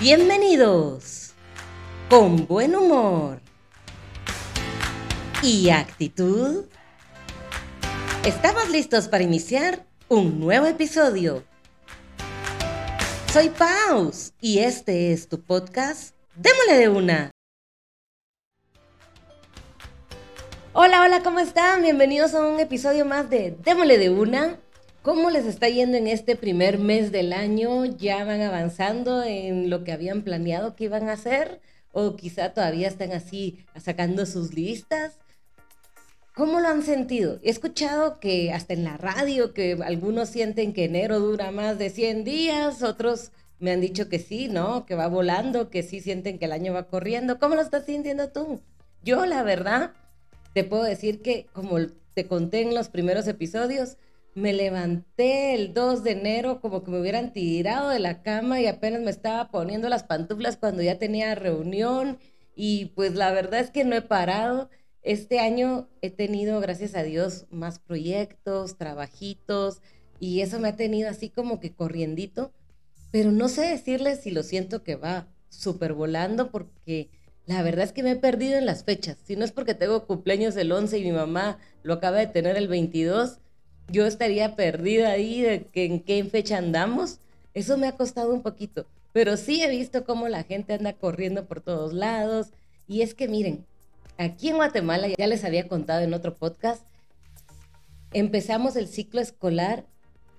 Bienvenidos con buen humor y actitud. Estamos listos para iniciar un nuevo episodio. Soy Paus y este es tu podcast Démosle de una. Hola, hola, ¿cómo están? Bienvenidos a un episodio más de Démosle de una. ¿Cómo les está yendo en este primer mes del año? ¿Ya van avanzando en lo que habían planeado que iban a hacer? ¿O quizá todavía están así sacando sus listas? ¿Cómo lo han sentido? He escuchado que hasta en la radio, que algunos sienten que enero dura más de 100 días, otros me han dicho que sí, ¿no? Que va volando, que sí sienten que el año va corriendo. ¿Cómo lo estás sintiendo tú? Yo, la verdad, te puedo decir que, como te conté en los primeros episodios, me levanté el 2 de enero como que me hubieran tirado de la cama y apenas me estaba poniendo las pantuflas cuando ya tenía reunión y pues la verdad es que no he parado. Este año he tenido, gracias a Dios, más proyectos, trabajitos y eso me ha tenido así como que corriendito, pero no sé decirles si lo siento que va súper volando porque la verdad es que me he perdido en las fechas. Si no es porque tengo cumpleaños el 11 y mi mamá lo acaba de tener el 22, yo estaría perdida ahí de que en qué fecha andamos. Eso me ha costado un poquito, pero sí he visto cómo la gente anda corriendo por todos lados. Y es que miren, aquí en Guatemala, ya les había contado en otro podcast, empezamos el ciclo escolar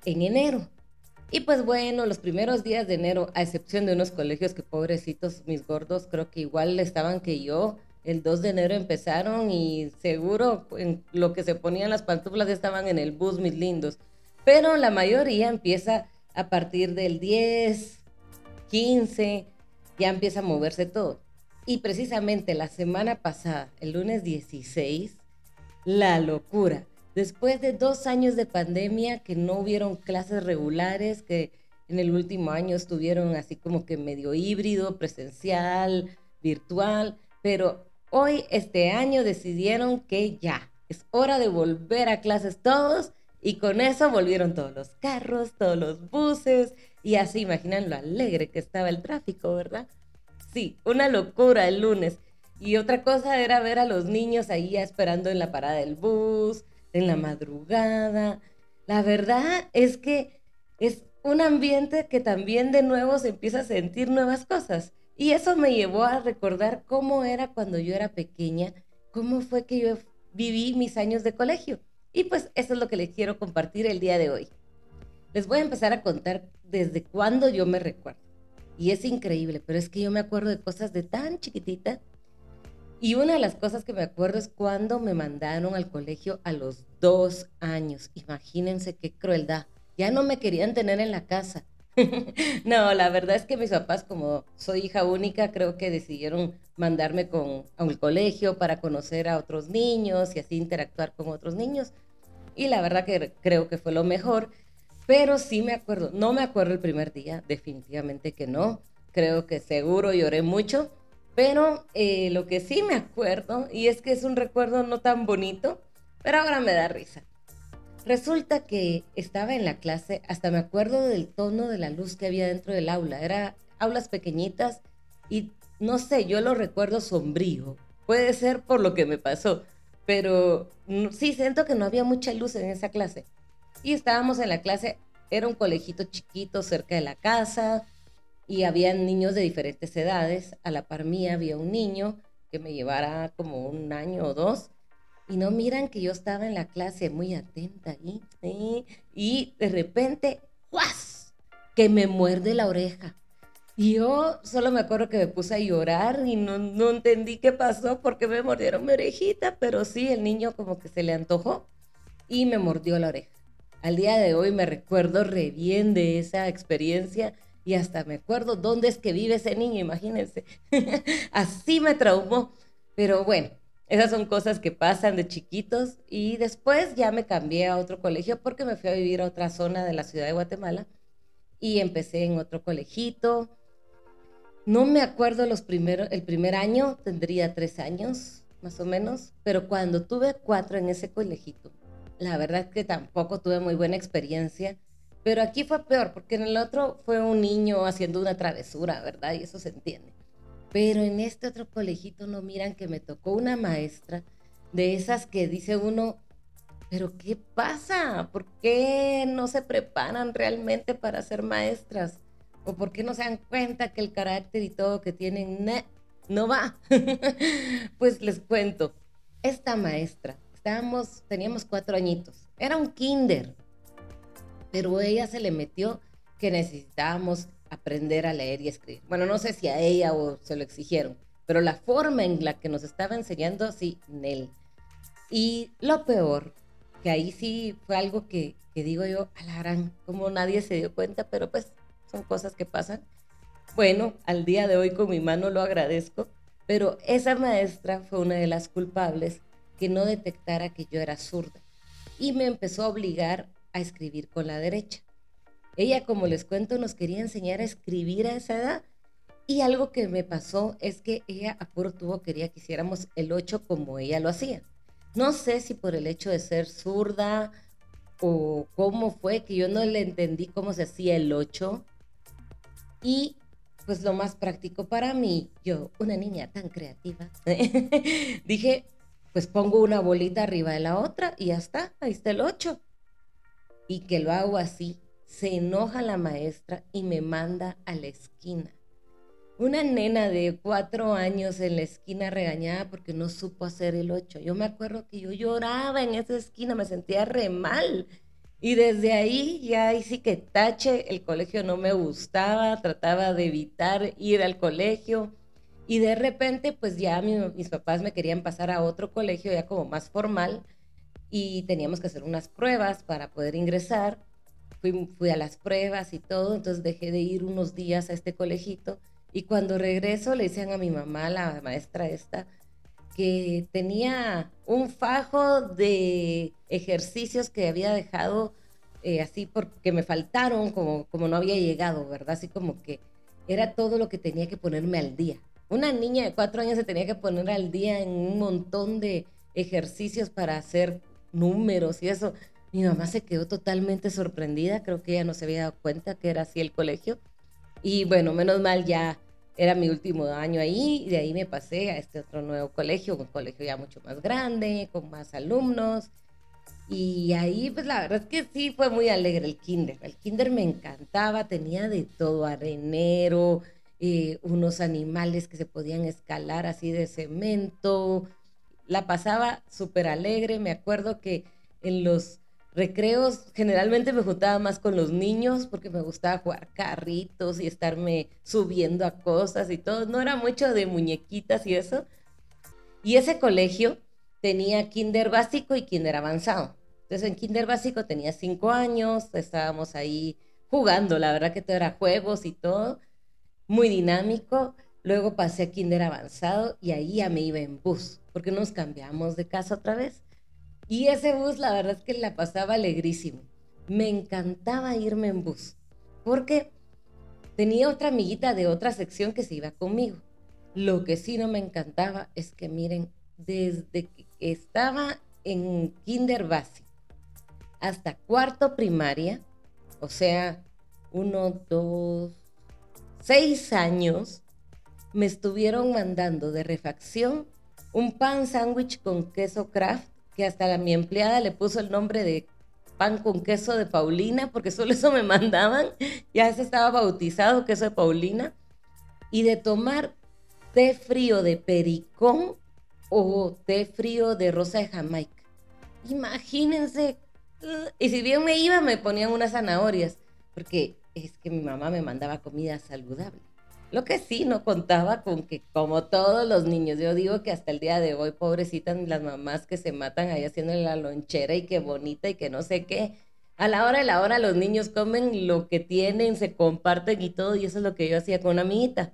en enero. Y pues bueno, los primeros días de enero, a excepción de unos colegios que pobrecitos, mis gordos, creo que igual estaban que yo, el 2 de enero empezaron y seguro en lo que se ponían las pantuflas estaban en el bus, mis lindos. Pero la mayoría empieza a partir del 10, 15, ya empieza a moverse todo. Y precisamente la semana pasada, el lunes 16, la locura. Después de dos años de pandemia que no hubieron clases regulares, que en el último año estuvieron así como que medio híbrido, presencial, virtual, pero Hoy, este año, decidieron que ya, es hora de volver a clases todos y con eso volvieron todos los carros, todos los buses y así imaginan lo alegre que estaba el tráfico, ¿verdad? Sí, una locura el lunes. Y otra cosa era ver a los niños ahí esperando en la parada del bus, en la madrugada. La verdad es que es un ambiente que también de nuevo se empieza a sentir nuevas cosas. Y eso me llevó a recordar cómo era cuando yo era pequeña, cómo fue que yo viví mis años de colegio. Y pues eso es lo que les quiero compartir el día de hoy. Les voy a empezar a contar desde cuándo yo me recuerdo. Y es increíble, pero es que yo me acuerdo de cosas de tan chiquitita. Y una de las cosas que me acuerdo es cuando me mandaron al colegio a los dos años. Imagínense qué crueldad. Ya no me querían tener en la casa. no, la verdad es que mis papás, como soy hija única, creo que decidieron mandarme con, a un colegio para conocer a otros niños y así interactuar con otros niños. Y la verdad que creo que fue lo mejor. Pero sí me acuerdo, no me acuerdo el primer día, definitivamente que no. Creo que seguro lloré mucho. Pero eh, lo que sí me acuerdo, y es que es un recuerdo no tan bonito, pero ahora me da risa. Resulta que estaba en la clase, hasta me acuerdo del tono de la luz que había dentro del aula. Era aulas pequeñitas y no sé, yo lo recuerdo sombrío. Puede ser por lo que me pasó, pero sí siento que no había mucha luz en esa clase. Y estábamos en la clase, era un colegito chiquito cerca de la casa y había niños de diferentes edades. A la par mía había un niño que me llevara como un año o dos y no miran que yo estaba en la clase muy atenta ahí, y de repente, ¡guas! que me muerde la oreja. Y yo solo me acuerdo que me puse a llorar y no, no entendí qué pasó porque me mordieron mi orejita, pero sí, el niño como que se le antojó y me mordió la oreja. Al día de hoy me recuerdo re bien de esa experiencia y hasta me acuerdo dónde es que vive ese niño, imagínense. Así me traumó. Pero bueno, esas son cosas que pasan de chiquitos y después ya me cambié a otro colegio porque me fui a vivir a otra zona de la ciudad de Guatemala y empecé en otro colegito. No me acuerdo los primeros, el primer año tendría tres años más o menos, pero cuando tuve cuatro en ese colegito, la verdad que tampoco tuve muy buena experiencia Pero aquí fue peor, porque en el otro fue un niño haciendo una travesura, ¿verdad? Y eso se entiende. Pero en este otro colegito no miran que me tocó una maestra de esas que dice uno, pero ¿qué pasa? ¿Por qué no se preparan realmente para ser maestras? ¿O por qué no se dan cuenta que el carácter y todo que tienen no va? pues les cuento, esta maestra, estábamos, teníamos cuatro añitos, era un kinder, pero ella se le metió que necesitábamos aprender a leer y escribir. Bueno, no sé si a ella o se lo exigieron, pero la forma en la que nos estaba enseñando, sí, Nel. Y lo peor, que ahí sí fue algo que, digo yo, alarán, como nadie se dio cuenta, pero pues son cosas que pasan. Bueno, al día de hoy con mi mano lo agradezco, pero esa maestra fue una de las culpables que no detectara que yo era zurda y me empezó a obligar a escribir con la derecha. Ella, como les cuento, nos quería enseñar a escribir a esa edad y algo que me pasó es que ella a puro tubo quería que hiciéramos el 8 como ella lo hacía. No sé si por el hecho de ser zurda o cómo fue que yo no le entendí cómo se hacía el 8 y pues lo más práctico para mí, yo, una niña tan creativa, dije, pues pongo una bolita arriba de la otra y ya está, ahí está el 8. Y que lo hago así, se enoja la maestra y me manda a la esquina. Una nena de cuatro años en la esquina regañada porque no supo hacer el 8. Yo me acuerdo que yo lloraba en esa esquina, me sentía re mal. Y desde ahí ya ahí sí que tache, el colegio no me gustaba, trataba de evitar ir al colegio. Y de repente, pues ya mis papás me querían pasar a otro colegio ya como más formal y teníamos que hacer unas pruebas para poder ingresar. Fui, a las pruebas y todo, entonces dejé de ir unos días a este colegito y cuando regreso le decían a mi mamá, la maestra esta, que tenía un fajo de ejercicios que había dejado eh, así porque me faltaron, como, como no había llegado, ¿verdad? Así como que era todo lo que tenía que ponerme al día. Una niña de cuatro años se tenía que poner al día en un montón de ejercicios para hacer números y eso. Mi mamá se quedó totalmente sorprendida, creo que ella no se había dado cuenta que era así el colegio. Y bueno, menos mal ya era mi último año ahí y de ahí me pasé a este otro nuevo colegio, un colegio ya mucho más grande, con más alumnos. Y ahí, pues la verdad es que sí fue muy alegre el kinder. El kinder me encantaba, tenía de todo, arenero, eh, unos animales que se podían escalar así de cemento. La pasaba súper alegre. Me acuerdo que en los recreos generalmente me juntaba más con los niños porque me gustaba jugar carritos y estarme subiendo a cosas y todo. No era mucho de muñequitas y eso. Y ese colegio tenía kinder básico y kinder avanzado. Entonces en kinder básico tenía cinco años, estábamos ahí jugando, la verdad que todo era juegos y todo, muy dinámico. Luego pasé a kinder avanzado y ahí ya me iba en bus, porque nos cambiamos de casa otra vez. Y ese bus, la verdad es que la pasaba alegrísimo. Me encantaba irme en bus, porque tenía otra amiguita de otra sección que se iba conmigo. Lo que sí no me encantaba es que, miren, desde que estaba en kinder básico hasta cuarto primaria, o sea, uno, dos, seis años, me estuvieron mandando de refacción un pan sándwich con queso craft que hasta mi empleada le puso el nombre de pan con queso de Paulina, porque solo eso me mandaban, ya se estaba bautizado queso de Paulina, y de tomar té frío de pericón o té frío de rosa de Jamaica. Imagínense, y si bien me iba, me ponían unas zanahorias, porque es que mi mamá me mandaba comida saludable. Lo que sí, no contaba con que, como todos los niños, yo digo que hasta el día de hoy, pobrecitas las mamás que se matan ahí haciendo la lonchera y qué bonita y que no sé qué. A la hora de la hora los niños comen lo que tienen, se comparten y todo, y eso es lo que yo hacía con una amiguita.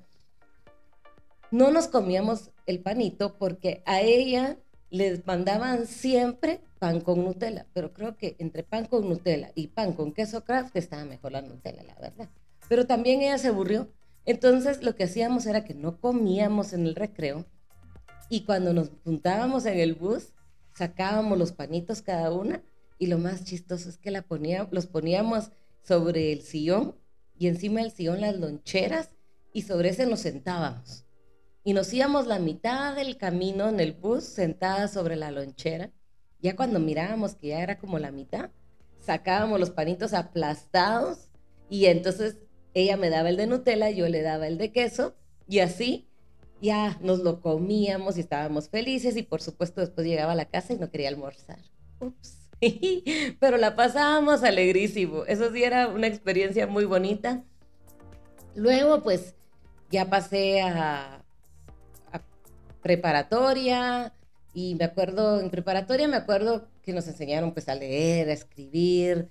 No nos comíamos el panito porque a ella les mandaban siempre pan con Nutella, pero creo que entre pan con Nutella y pan con queso craft estaba mejor la Nutella, la verdad. Pero también ella se aburrió entonces lo que hacíamos era que no comíamos en el recreo y cuando nos juntábamos en el bus, sacábamos los panitos cada una y lo más chistoso es que los poníamos sobre el sillón y encima del sillón las loncheras y sobre ese nos sentábamos. Y nos íbamos la mitad del camino en el bus sentadas sobre la lonchera. Ya cuando mirábamos que ya era como la mitad, sacábamos los panitos aplastados y entonces ella me daba el de Nutella, yo le daba el de queso y así ya nos lo comíamos y estábamos felices y por supuesto después llegaba a la casa y no quería almorzar. Ups. Pero la pasábamos alegrísimo. Eso sí era una experiencia muy bonita. Luego pues ya pasé a, a preparatoria y me acuerdo, en preparatoria me acuerdo que nos enseñaron pues a leer, a escribir,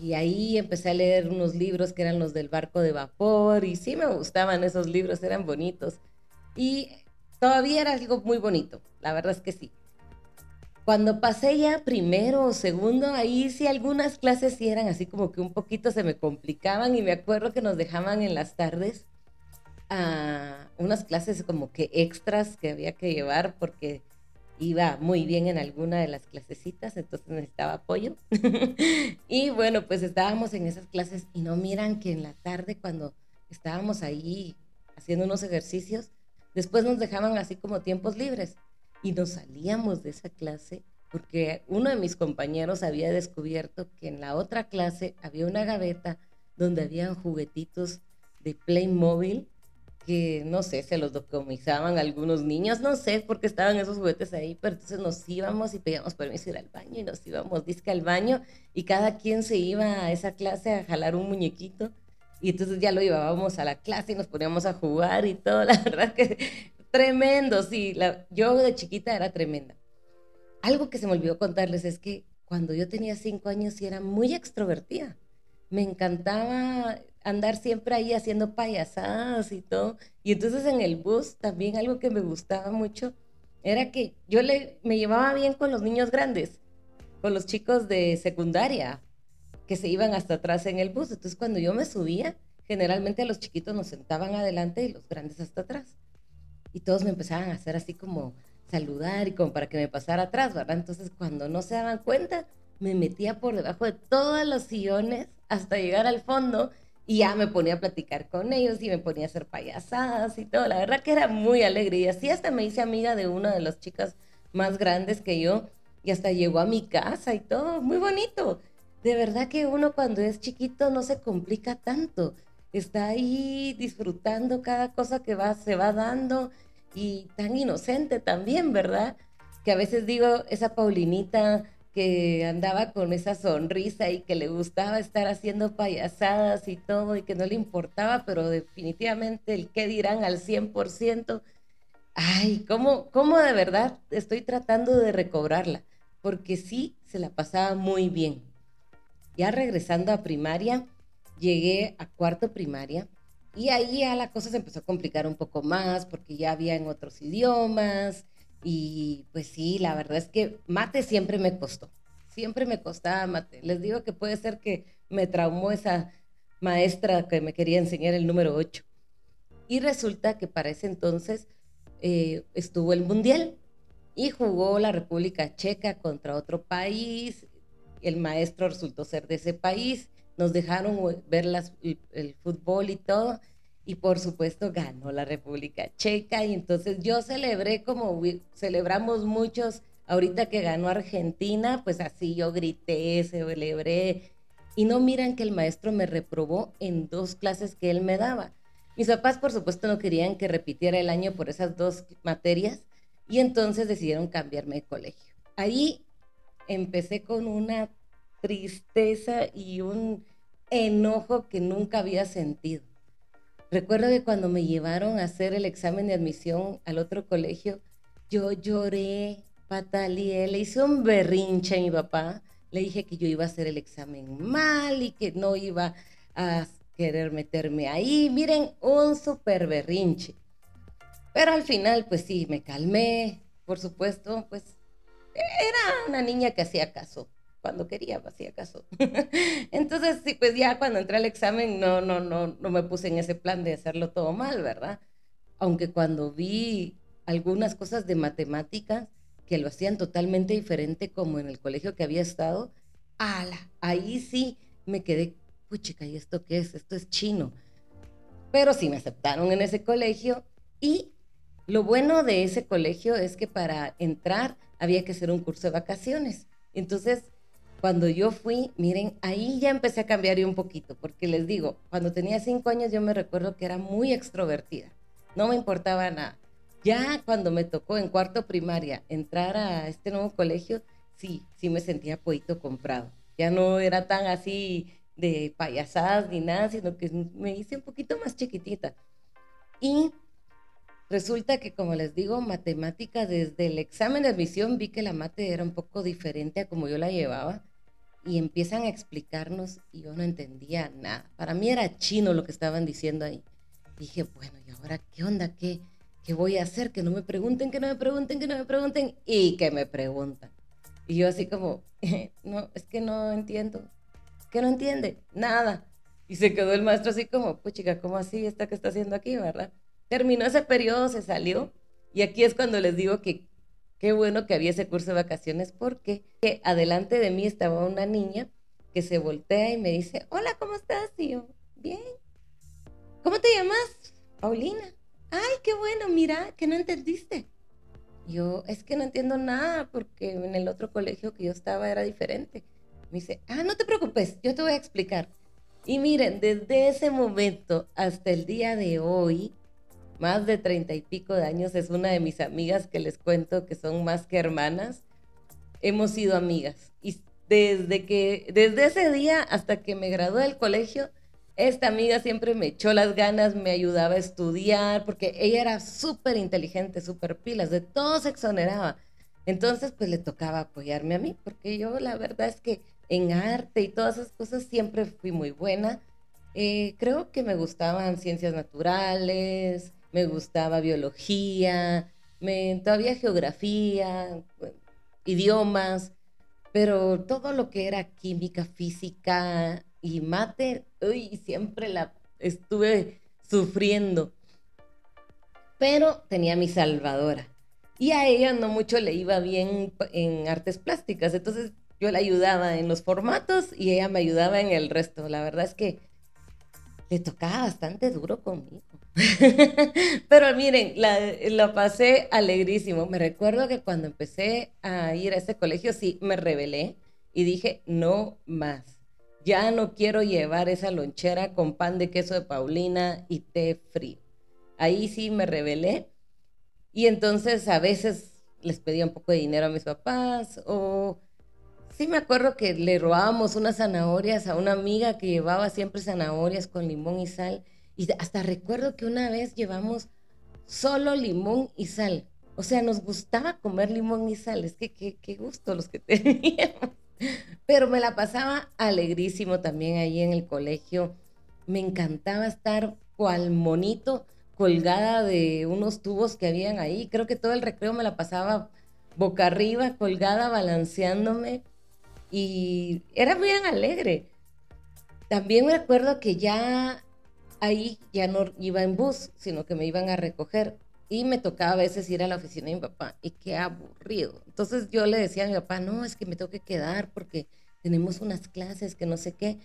y ahí empecé a leer unos libros que eran los del barco de vapor y sí me gustaban esos libros, eran bonitos. Y todavía era algo muy bonito, la verdad es que sí. Cuando pasé ya primero o segundo, ahí sí algunas clases sí eran así como que un poquito se me complicaban y me acuerdo que nos dejaban en las tardes a unas clases como que extras que había que llevar porque iba muy bien en alguna de las clasecitas, entonces necesitaba apoyo. y bueno, pues estábamos en esas clases y no miran que en la tarde cuando estábamos ahí haciendo unos ejercicios, después nos dejaban así como tiempos libres y nos salíamos de esa clase porque uno de mis compañeros había descubierto que en la otra clase había una gaveta donde habían juguetitos de Playmobil que no sé, se los decomisaban algunos niños, no sé por qué estaban esos juguetes ahí, pero entonces nos íbamos y pedíamos permiso ir al baño y nos íbamos disque al baño y cada quien se iba a esa clase a jalar un muñequito y entonces ya lo llevábamos a la clase y nos poníamos a jugar y todo, la verdad que tremendo, sí, la, yo de chiquita era tremenda. Algo que se me olvidó contarles es que cuando yo tenía cinco años sí era muy extrovertida. Me encantaba andar siempre ahí haciendo payasadas y todo. Y entonces en el bus también algo que me gustaba mucho era que yo le, me llevaba bien con los niños grandes, con los chicos de secundaria, que se iban hasta atrás en el bus. Entonces cuando yo me subía, generalmente los chiquitos nos sentaban adelante y los grandes hasta atrás. Y todos me empezaban a hacer así como saludar y como para que me pasara atrás, ¿verdad? Entonces cuando no se daban cuenta, me metía por debajo de todos los sillones hasta llegar al fondo y ya me ponía a platicar con ellos y me ponía a hacer payasadas y todo. La verdad que era muy alegre. Y así hasta me hice amiga de una de las chicas más grandes que yo. Y hasta llegó a mi casa y todo. Muy bonito. De verdad que uno cuando es chiquito no se complica tanto. Está ahí disfrutando cada cosa que va, se va dando. Y tan inocente también, ¿verdad? Que a veces digo, esa Paulinita que andaba con esa sonrisa y que le gustaba estar haciendo payasadas y todo y que no le importaba, pero definitivamente el qué dirán al 100%. Ay, ¿cómo, cómo de verdad estoy tratando de recobrarla? Porque sí, se la pasaba muy bien. Ya regresando a primaria, llegué a cuarto primaria y ahí ya la cosa se empezó a complicar un poco más porque ya había en otros idiomas, y pues sí, la verdad es que mate siempre me costó. Siempre me costaba mate. Les digo que puede ser que me traumó esa maestra que me quería enseñar el número 8. Y resulta que para ese entonces eh, estuvo el Mundial y jugó la República Checa contra otro país. El maestro resultó ser de ese país. Nos dejaron ver las, el fútbol y todo y por supuesto ganó la República Checa y entonces yo celebré como celebramos muchos ahorita que ganó Argentina, pues así yo grité, celebré y no miran que el maestro me reprobó en dos clases que él me daba. Mis papás por supuesto no querían que repitiera el año por esas dos materias y entonces decidieron cambiarme de colegio. Ahí empecé con una tristeza y un enojo que nunca había sentido Recuerdo que cuando me llevaron a hacer el examen de admisión al otro colegio, yo lloré, pataleé, le hice un berrinche a mi papá, le dije que yo iba a hacer el examen mal y que no iba a querer meterme ahí. Miren, un súper berrinche. Pero al final, pues sí, me calmé, por supuesto, pues era una niña que hacía caso cuando quería, hacía caso. Entonces, sí, pues ya cuando entré al examen no, no, no, no me puse en ese plan de hacerlo todo mal, ¿verdad? Aunque cuando vi algunas cosas de matemáticas que lo hacían totalmente diferente como en el colegio que había estado, ala, ahí sí me quedé puchica, ¿y esto qué es? Esto es chino. Pero sí me aceptaron en ese colegio y lo bueno de ese colegio es que para entrar había que hacer un curso de vacaciones. Entonces, cuando yo fui, miren, ahí ya empecé a cambiar un poquito, porque les digo, cuando tenía cinco años yo me recuerdo que era muy extrovertida, no me importaba nada. Ya cuando me tocó en cuarto primaria entrar a este nuevo colegio, sí, sí me sentía poquito comprado. Ya no era tan así de payasadas ni nada, sino que me hice un poquito más chiquitita. Y resulta que, como les digo, matemática, desde el examen de admisión vi que la mate era un poco diferente a como yo la llevaba. Y empiezan a explicarnos y yo no entendía nada. Para mí era chino lo que estaban diciendo ahí. Dije, bueno, ¿y ahora qué onda? ¿Qué, qué voy a hacer? Que no me pregunten, que no me pregunten, que no me pregunten y que me preguntan. Y yo así como, no, es que no entiendo. ¿Qué no entiende? Nada. Y se quedó el maestro así como, pues chica, ¿cómo así? ¿Esta que está haciendo aquí, verdad? Terminó ese periodo, se salió. Y aquí es cuando les digo que qué bueno que había ese curso de vacaciones porque adelante de mí estaba una niña que se voltea y me dice, hola, ¿cómo estás? Y yo, bien. ¿Cómo te llamas? Paulina. Ay, qué bueno, mira, que no entendiste. Yo, es que no entiendo nada porque en el otro colegio que yo estaba era diferente. Me dice, ah, no te preocupes, yo te voy a explicar. Y miren, desde ese momento hasta el día de hoy, más de treinta y pico de años, es una de mis amigas que les cuento que son más que hermanas. Hemos sido amigas. Y desde que, desde ese día hasta que me gradué del colegio, esta amiga siempre me echó las ganas, me ayudaba a estudiar, porque ella era súper inteligente, súper pilas, de todo se exoneraba. Entonces, pues le tocaba apoyarme a mí, porque yo la verdad es que en arte y todas esas cosas siempre fui muy buena. Eh, creo que me gustaban ciencias naturales, me gustaba biología, me, todavía geografía, idiomas, pero todo lo que era química, física y mate, uy, siempre la estuve sufriendo. Pero tenía mi salvadora. Y a ella no mucho le iba bien en artes plásticas. Entonces yo la ayudaba en los formatos y ella me ayudaba en el resto. La verdad es que le tocaba bastante duro conmigo. Pero miren, la, pasé alegrísimo. Me recuerdo que cuando empecé a ir a ese colegio, sí, me rebelé y dije, no más. Ya no quiero llevar esa lonchera con pan de queso de Paulina y té frío. Ahí sí me rebelé. Y entonces a veces les pedía un poco de dinero a mis papás o Sí, me acuerdo que le robábamos unas zanahorias a una amiga que llevaba siempre zanahorias con limón y sal. Y hasta recuerdo que una vez llevamos solo limón y sal. O sea, nos gustaba comer limón y sal. Es que qué, gusto los que teníamos. Pero me la pasaba alegrísimo también ahí en el colegio. Me encantaba estar cual monito colgada de unos tubos que habían ahí. Creo que todo el recreo me la pasaba boca arriba, colgada, balanceándome y era bien alegre. También me acuerdo que ya ahí ya no iba en bus, sino que me iban a recoger y me tocaba a veces ir a la oficina de mi papá y qué aburrido. Entonces yo le decía a mi papá, no, es que me tengo que quedar porque tenemos unas clases que no sé qué.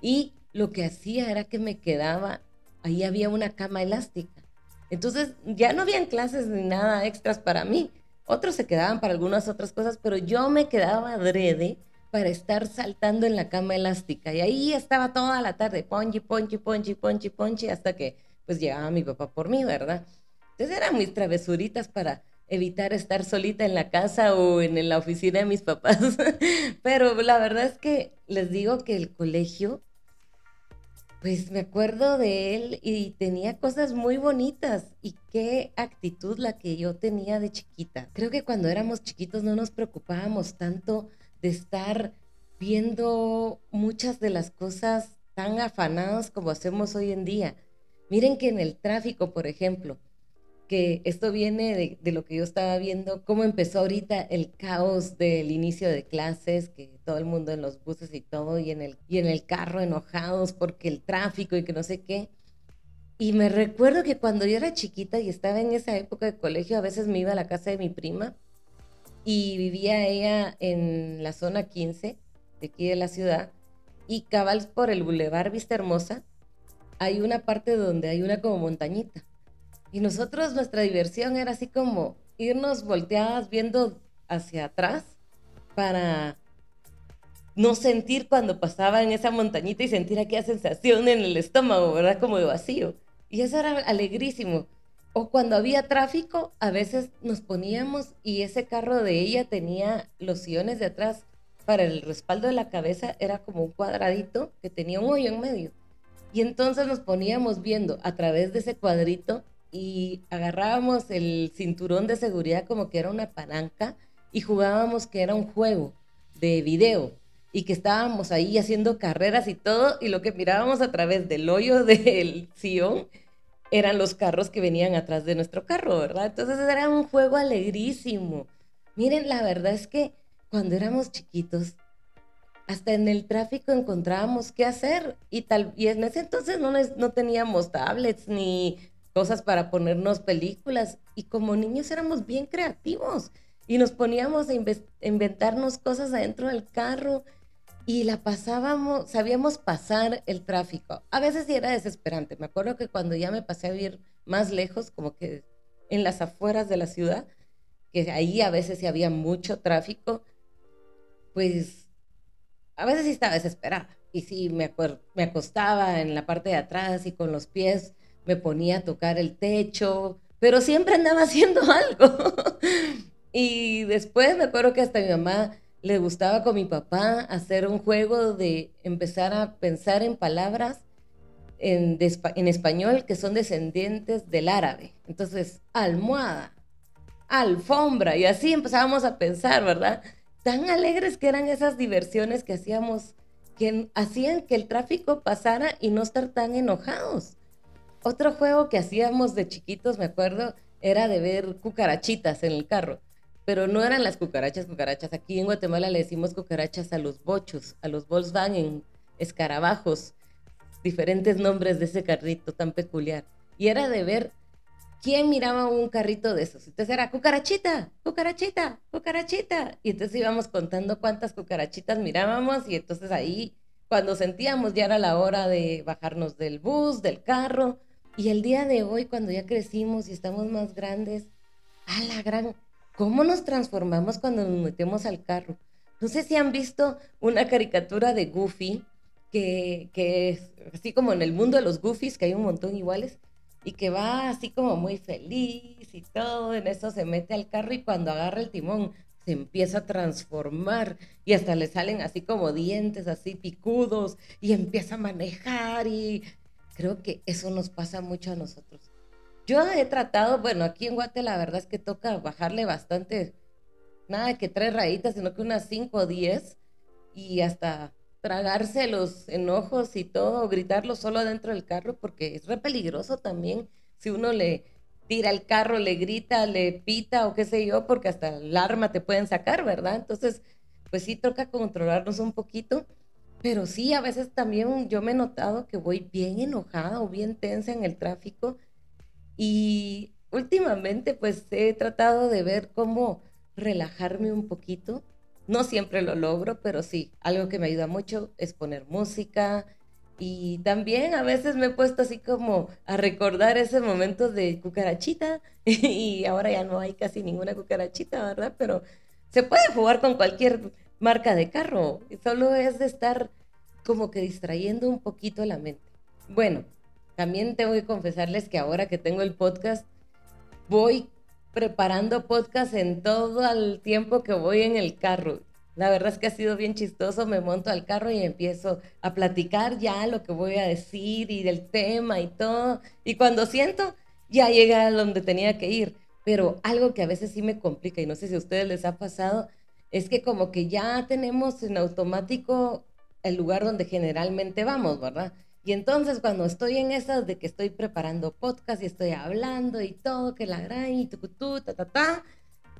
Y lo que hacía era que me quedaba, ahí había una cama elástica. Entonces ya no habían clases ni nada extras para mí. Otros se quedaban para algunas otras cosas, pero yo me quedaba adrede para estar saltando en la cama elástica. Y ahí estaba toda la tarde, ponchi, ponchi, ponchi, ponchi, ponchi, hasta que pues llegaba mi papá por mí, ¿verdad? Entonces eran muy travesuritas para evitar estar solita en la casa o en la oficina de mis papás. Pero la verdad es que les digo que el colegio, pues me acuerdo de él y tenía cosas muy bonitas. Y qué actitud la que yo tenía de chiquita. Creo que cuando éramos chiquitos no nos preocupábamos tanto de estar viendo muchas de las cosas tan afanadas como hacemos hoy en día. Miren que en el tráfico, por ejemplo, que esto viene de, lo que yo estaba viendo, cómo empezó ahorita el caos del inicio de clases, que todo el mundo en los buses y todo, y en el, y en el carro enojados porque el tráfico y que no sé qué. Y me recuerdo que cuando yo era chiquita y estaba en esa época de colegio, a veces me iba a la casa de mi prima y vivía ella en la zona 15 de aquí de la ciudad y cabal por el Boulevard Vista Hermosa hay una parte donde hay una como montañita. Y nosotros nuestra diversión era así como irnos volteadas viendo hacia atrás para no sentir cuando pasaba en esa montañita y sentir aquella sensación en el estómago, ¿verdad? Como de vacío. Y eso era alegrísimo. O cuando había tráfico, a veces nos poníamos y ese carro de ella tenía los sillones de atrás para el respaldo de la cabeza, era como un cuadradito que tenía un hoyo en medio. Y entonces nos poníamos viendo a través de ese cuadrito y agarrábamos el cinturón de seguridad como que era una palanca y jugábamos que era un juego de video y que estábamos ahí haciendo carreras y todo y lo que mirábamos a través del hoyo del sillón eran los carros que venían atrás de nuestro carro, ¿verdad? Entonces era un juego alegrísimo. Miren, la verdad es que cuando éramos chiquitos, hasta en el tráfico encontrábamos qué hacer y tal y en ese entonces no, no teníamos tablets ni cosas para ponernos películas y como niños éramos bien creativos y nos poníamos a inventarnos cosas adentro del carro y la pasábamos, sabíamos pasar el tráfico. A veces sí era desesperante. Me acuerdo que cuando ya me pasé a vivir más lejos, como que en las afueras de la ciudad, que ahí a veces sí había mucho tráfico, pues a veces sí estaba desesperada. Y sí, me, me acostaba en la parte de atrás y con los pies me ponía a tocar el techo, pero siempre andaba haciendo algo. y después me acuerdo que hasta mi mamá le gustaba con mi papá hacer un juego de empezar a pensar en palabras en, español que son descendientes del árabe. Entonces, almohada, alfombra, y así empezábamos a pensar, ¿verdad? Tan alegres que eran esas diversiones que hacíamos, que hacían que el tráfico pasara y no estar tan enojados. Otro juego que hacíamos de chiquitos, me acuerdo, era de ver cucarachitas en el carro pero no eran las cucarachas, cucarachas. Aquí en Guatemala le decimos cucarachas a los bochos, a los Volkswagen, escarabajos, diferentes nombres de ese carrito tan peculiar. Y era de ver quién miraba un carrito de esos. Entonces era cucarachita, cucarachita, cucarachita. Y entonces íbamos contando cuántas cucarachitas mirábamos y entonces ahí, cuando sentíamos ya era la hora de bajarnos del bus, del carro. Y el día de hoy, cuando ya crecimos y estamos más grandes, a la gran ¿Cómo nos transformamos cuando nos metemos al carro? No sé si han visto una caricatura de Goofy, que, que es así como en el mundo de los Goofies, que hay un montón iguales, y que va así como muy feliz y todo, en eso se mete al carro y cuando agarra el timón se empieza a transformar y hasta le salen así como dientes así picudos y empieza a manejar y creo que eso nos pasa mucho a nosotros. Yo he tratado, bueno, aquí en Guate la verdad es que toca bajarle bastante, nada que tres rayitas, sino que unas cinco o diez, y hasta tragarse los enojos y todo, gritarlo solo dentro del carro, porque es re peligroso también si uno le tira el carro, le grita, le pita o qué sé yo, porque hasta el arma te pueden sacar, ¿verdad? Entonces, pues sí toca controlarnos un poquito, pero sí, a veces también yo me he notado que voy bien enojada o bien tensa en el tráfico y últimamente pues he tratado de ver cómo relajarme un poquito. No siempre lo logro, pero sí, algo que me ayuda mucho es poner música. Y también a veces me he puesto así como a recordar ese momento de cucarachita. y ahora ya no hay casi ninguna cucarachita, ¿verdad? Pero se puede jugar con cualquier marca de carro. Solo es de estar como que distrayendo un poquito la mente. Bueno, también tengo que confesarles que ahora que tengo el podcast, voy preparando podcast en todo el tiempo que voy en el carro. La verdad es que ha sido bien chistoso, me monto al carro y empiezo a platicar ya lo que voy a decir y del tema y todo. Y cuando siento, ya llega a donde tenía que ir. Pero algo que a veces sí me complica, y no sé si a ustedes les ha pasado, es que como que ya tenemos en automático el lugar donde generalmente vamos, ¿verdad? Y entonces cuando estoy en esas de que estoy preparando podcast y estoy hablando y todo, que la gran y tucutú, ta, ta, ta,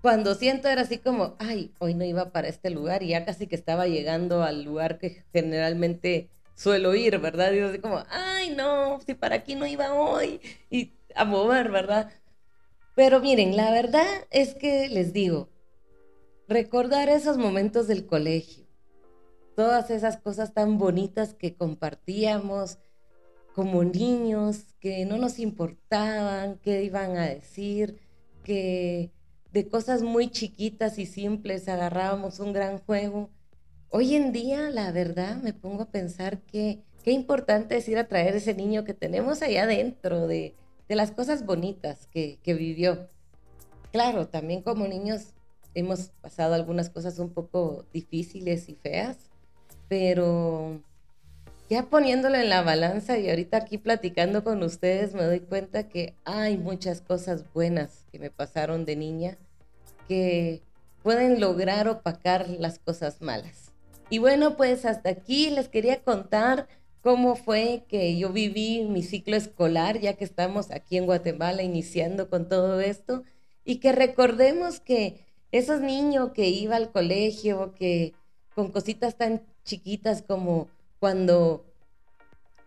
cuando siento era así como, ay, hoy no iba para este lugar y ya casi que estaba llegando al lugar que generalmente suelo ir, ¿verdad? Y así como, ay, no, si para aquí no iba hoy y a mover, ¿verdad? Pero miren, la verdad es que les digo, recordar esos momentos del colegio, todas esas cosas tan bonitas que compartíamos como niños, que no nos importaban qué iban a decir, que de cosas muy chiquitas y simples agarrábamos un gran juego. Hoy en día, la verdad, me pongo a pensar que qué importante es ir a traer ese niño que tenemos allá adentro, de, de las cosas bonitas que, que vivió. Claro, también como niños hemos pasado algunas cosas un poco difíciles y feas, pero ya poniéndolo en la balanza y ahorita aquí platicando con ustedes me doy cuenta que hay muchas cosas buenas que me pasaron de niña que pueden lograr opacar las cosas malas. Y bueno, pues hasta aquí les quería contar cómo fue que yo viví mi ciclo escolar, ya que estamos aquí en Guatemala iniciando con todo esto, y que recordemos que esos niños que iba al colegio, que con cositas tan chiquitas como cuando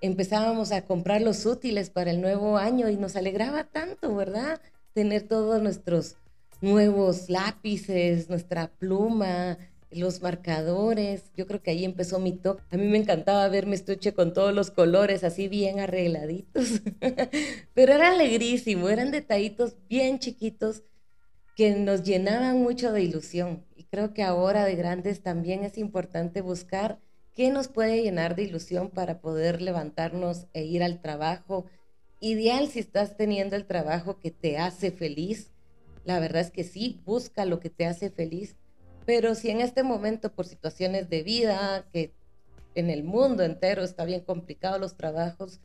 empezábamos a comprar los útiles para el nuevo año y nos alegraba tanto, ¿verdad? Tener todos nuestros nuevos lápices, nuestra pluma, los marcadores. Yo creo que ahí empezó mi toque. A mí me encantaba ver mi estuche con todos los colores así bien arregladitos. Pero era alegrísimo, eran detallitos bien chiquitos que nos llenaban mucho de ilusión. Creo que ahora de grandes también es importante buscar qué nos puede llenar de ilusión para poder levantarnos e ir al trabajo. Ideal si estás teniendo el trabajo que te hace feliz. La verdad es que sí, busca lo que te hace feliz pero si en este momento, por situaciones de vida, que en el mundo entero está bien complicado los trabajos,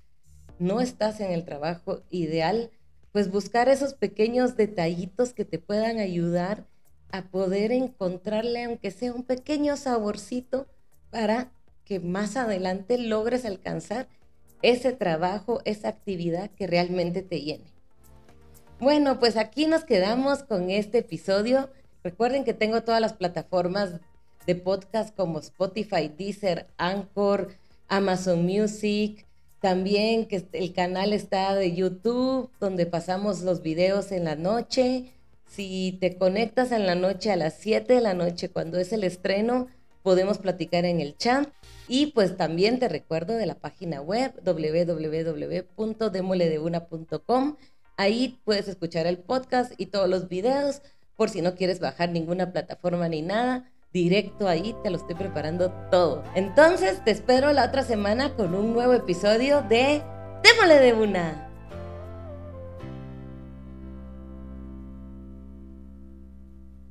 no estás en el trabajo ideal, pues buscar esos pequeños detallitos que te puedan ayudar a poder encontrarle, aunque sea un pequeño saborcito, para que más adelante logres alcanzar ese trabajo, esa actividad que realmente te llene. Bueno, pues aquí nos quedamos con este episodio. Recuerden que tengo todas las plataformas de podcast como Spotify, Deezer, Anchor, Amazon Music. También que el canal está de YouTube, donde pasamos los videos en la noche. Si te conectas en la noche a las 7 de la noche, cuando es el estreno, podemos platicar en el chat. Y pues también te recuerdo de la página web www.demoledeuna.com. Ahí puedes escuchar el podcast y todos los videos por si no quieres bajar ninguna plataforma ni nada. Directo ahí te lo estoy preparando todo. Entonces te espero la otra semana con un nuevo episodio de Démole de una.